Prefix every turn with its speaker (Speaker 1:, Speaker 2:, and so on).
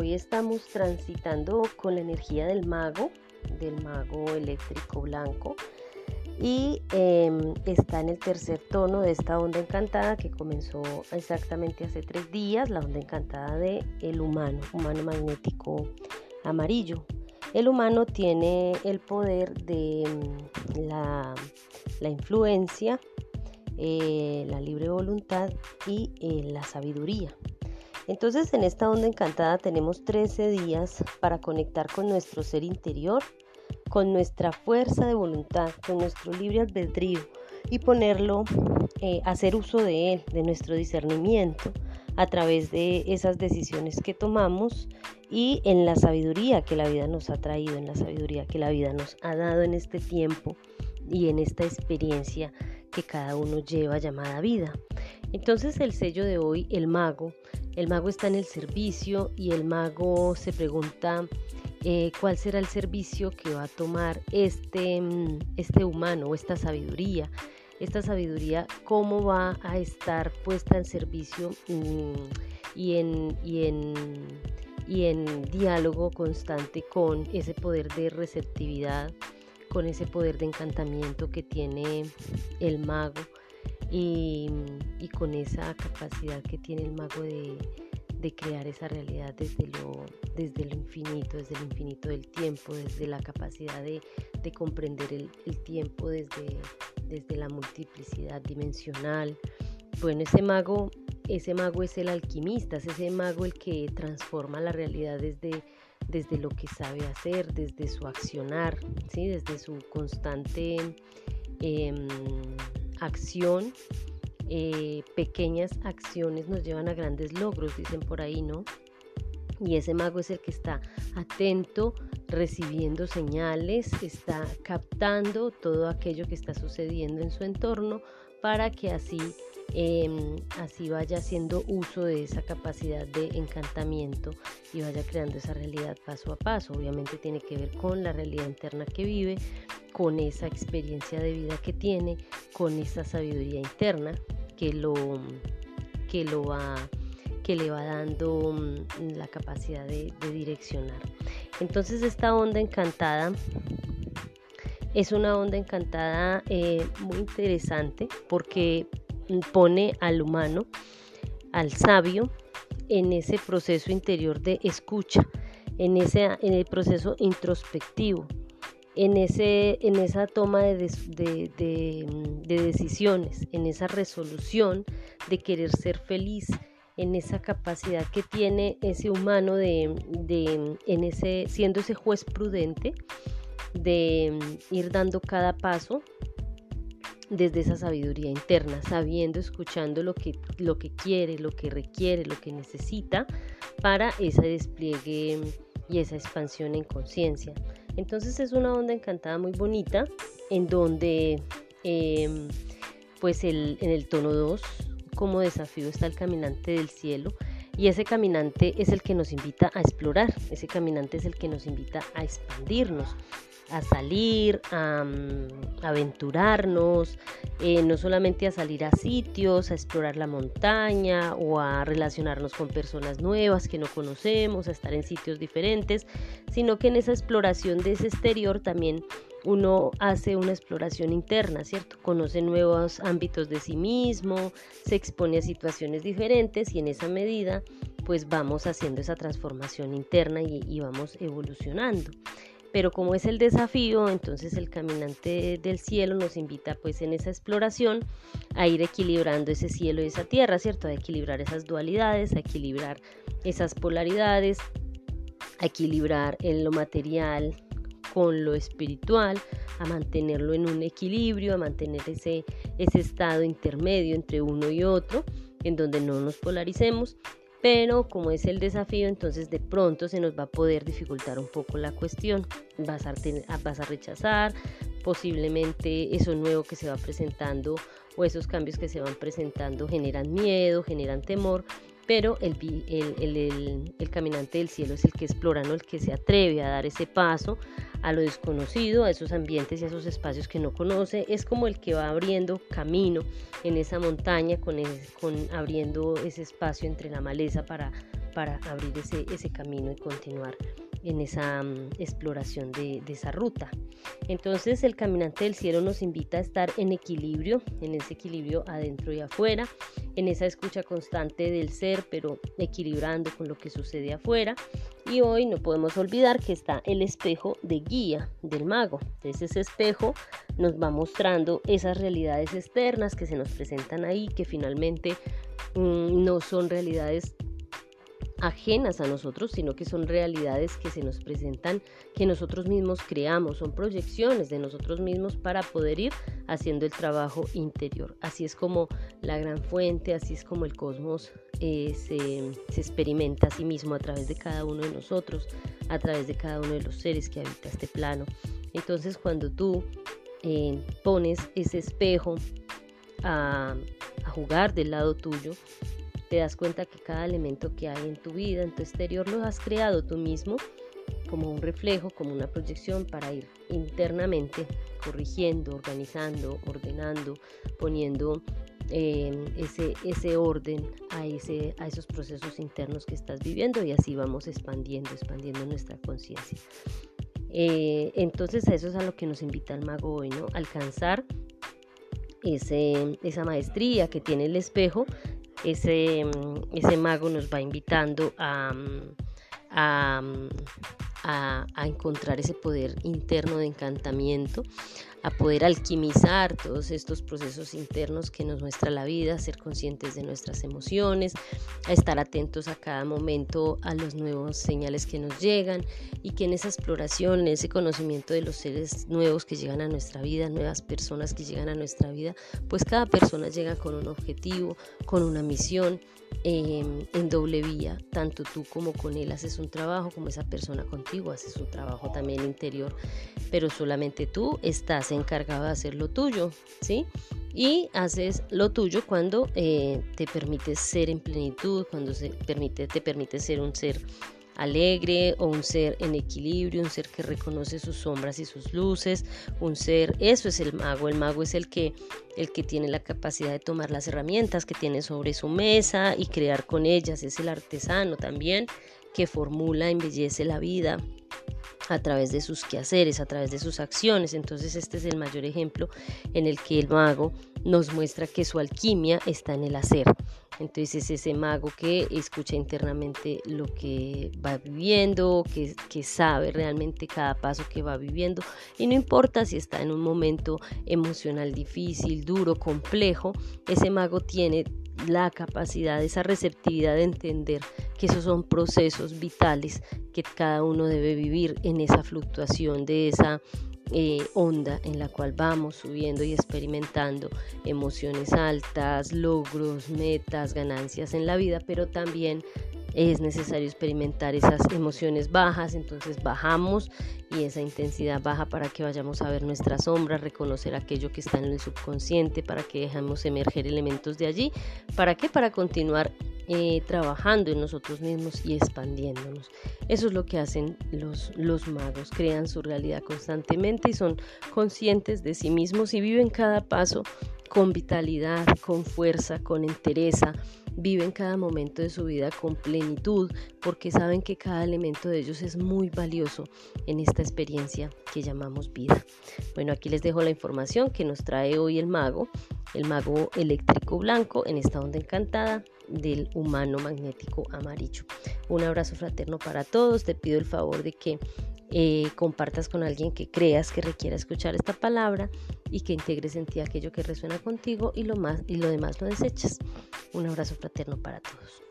Speaker 1: hoy estamos transitando con la energía del mago, del mago eléctrico blanco, y em, está en el tercer tono de esta onda encantada que comenzó exactamente hace tres días, la onda encantada de humano, humano magnético amarillo. El humano tiene el poder de mm, la, influencia, eh, la libre voluntad y eh, la sabiduría. Entonces en esta onda encantada tenemos 13 días para conectar con nuestro ser interior con nuestra fuerza de voluntad, con nuestro libre albedrío y ponerlo, eh, hacer uso de él, de nuestro discernimiento a través de esas decisiones que tomamos y en la sabiduría que la vida nos ha traído, en la sabiduría que la vida nos ha dado en este tiempo y en esta experiencia que cada uno lleva llamada vida. Entonces el sello de hoy, el mago, el mago está en el servicio y el mago se pregunta eh, cuál será el servicio que va a tomar este, mm, este humano esta sabiduría. Esta sabiduría, cómo va a estar puesta en servicio mm, en, y, en, y en diálogo constante con ese poder de receptividad, con ese poder de encantamiento que tiene el mago y, y con esa capacidad que tiene el mago de, de crear esa realidad desde lo, desde lo infinito, desde el infinito del tiempo, desde la capacidad de, comprender el, tiempo desde, desde la multiplicidad dimensional. Bueno, ese mago, ese mago es el alquimista, es ese mago el que transforma la realidad desde, desde lo que sabe hacer, desde su accionar, ¿sí? desde su constante em, acción eh, pequeñas acciones nos llevan a grandes logros, dicen por ahí, ¿no? Y ese mago es el que está atento, recibiendo señales, está captando todo aquello que está sucediendo en su entorno para que así, em, así vaya haciendo uso de esa capacidad de encantamiento y vaya creando esa realidad paso a paso. Obviamente tiene que ver con la realidad interna que vive, con esa experiencia de vida que tiene, con esa sabiduría interna que lo, que lo va que le va dando mm, la capacidad de, direccionar. Entonces esta onda encantada es una onda encantada eh, muy interesante porque pone al humano, al sabio, en ese proceso interior de escucha, en, ese, en el proceso introspectivo, en, ese, en esa toma de, decisiones, en esa resolución de querer ser feliz, en esa capacidad que tiene ese humano de, en ese, siendo ese juez prudente, de ir dando cada paso desde esa sabiduría interna, sabiendo, escuchando lo que, lo que quiere, lo que requiere, lo que necesita para ese despliegue y esa expansión en conciencia. Entonces es una onda encantada muy bonita en donde em, pues en el tono 2 como desafío está el caminante del cielo y ese caminante es el que nos invita a explorar, ese caminante es el que nos invita a expandirnos, a salir, a, mm, aventurarnos, eh, no solamente a salir a sitios, a explorar la montaña o a relacionarnos con personas nuevas que no conocemos, a estar en sitios diferentes, sino que en esa exploración de ese exterior también uno hace una exploración interna, ¿cierto? Conoce nuevos ámbitos de sí mismo, se expone a situaciones diferentes y en esa medida pues vamos haciendo esa transformación interna y, y vamos evolucionando pero como es el desafío, entonces el caminante del cielo nos invita pues en esa exploración a ir equilibrando ese cielo y esa tierra, ¿cierto? A equilibrar esas dualidades, a equilibrar esas polaridades, a equilibrar en lo material con lo espiritual, a mantenerlo en un equilibrio, a mantener ese, ese estado intermedio entre uno y otro, en donde no nos polaricemos pero como es el desafío, entonces de pronto se nos va a poder dificultar un poco la cuestión. Vas a, vas a rechazar, posiblemente eso nuevo que se va presentando o esos cambios que se van presentando generan miedo, generan temor, pero el, caminante del cielo es el que explora, ¿no? el que se atreve a dar ese paso a lo desconocido, a esos ambientes y a esos espacios que no conoce, es como el que va abriendo camino en esa montaña, con, abriendo ese espacio entre la maleza para, abrir ese camino y continuar en esa mm, exploración de, esa ruta. Entonces el caminante del cielo nos invita a estar en equilibrio, en ese equilibrio adentro y afuera, en esa escucha constante del ser, pero equilibrando con lo que sucede afuera. Y hoy no podemos olvidar que está el espejo de guía del mago. Ese espejo nos va mostrando esas realidades externas que se nos presentan ahí, que finalmente mm, no son realidades ajenas a nosotros, sino que son realidades que se nos presentan, que nosotros mismos creamos, son proyecciones de nosotros mismos para poder ir haciendo el trabajo interior. Así es como la gran fuente, así es como el cosmos eh, se, experimenta a sí mismo a través de cada uno de nosotros, a través de cada uno de los seres que habita este plano. Entonces cuando tú eh, pones ese espejo a jugar del lado tuyo, te das cuenta que cada elemento que hay en tu vida, en tu exterior, lo has creado tú mismo como un reflejo, como una proyección para ir internamente corrigiendo, organizando, ordenando, poniendo em, ese, ese orden a, ese, a esos procesos internos que estás viviendo y así vamos expandiendo, expandiendo nuestra conciencia. Eh, entonces eso es a lo que nos invita el mago hoy, ¿no? Alcanzar ese, esa maestría que tiene el espejo ese, mm, ese mago nos va invitando a, mm, a, mm, a, encontrar ese poder interno de encantamiento, a poder alquimizar todos estos procesos internos que nos muestra la vida, ser conscientes de nuestras emociones, a estar atentos a cada momento a los nuevos señales que nos llegan y que en esa exploración, en ese conocimiento de los seres nuevos que llegan a nuestra vida, nuevas personas que llegan a nuestra vida, pues cada persona llega con un objetivo, con una misión Em, en doble vía, tanto tú como con él haces un trabajo, como esa persona contigo haces un trabajo también interior, pero solamente tú estás encargado de hacer lo tuyo, ¿sí? Y haces lo tuyo cuando eh, te permites ser en plenitud, cuando se permite, te permite ser un ser alegre o un ser en equilibrio, un ser que reconoce sus sombras y sus luces, un ser, eso es el mago, el mago es el que el que tiene la capacidad de tomar las herramientas que tiene sobre su mesa y crear con ellas, es el artesano también que formula, embellece la vida, a través de sus quehaceres, a través de sus acciones. Entonces este es el mayor ejemplo en el que el mago nos muestra que su alquimia está en el hacer. Entonces es ese mago que escucha internamente lo que va viviendo, que, que sabe realmente cada paso que va viviendo. Y no importa si está en un momento emocional difícil, duro, complejo, ese mago tiene la capacidad, esa receptividad de entender que esos son procesos vitales que cada uno debe vivir en esa fluctuación de esa eh, onda en la cual vamos subiendo y experimentando emociones altas, logros, metas, ganancias en la vida, pero también es necesario experimentar esas emociones bajas, entonces bajamos y esa intensidad baja para que vayamos a ver nuestras sombras, reconocer aquello que está en el subconsciente, para que dejemos emerger elementos de allí. ¿Para qué? Para continuar eh, trabajando en nosotros mismos y expandiéndonos. Eso es lo que hacen los, los magos, crean su realidad constantemente y son conscientes de sí mismos y viven cada paso con vitalidad, con fuerza, con entereza, viven cada momento de su vida con plenitud porque saben que cada elemento de ellos es muy valioso en esta experiencia que llamamos vida. Bueno, aquí les dejo la información que nos trae hoy el mago, el mago eléctrico blanco en esta onda encantada del humano magnético amarillo. Un abrazo fraterno para todos, te pido el favor de que eh, compartas con alguien que creas que requiera escuchar esta palabra y que integres en ti aquello que resuena contigo y lo, más, y lo demás lo desechas. Un abrazo fraterno para todos.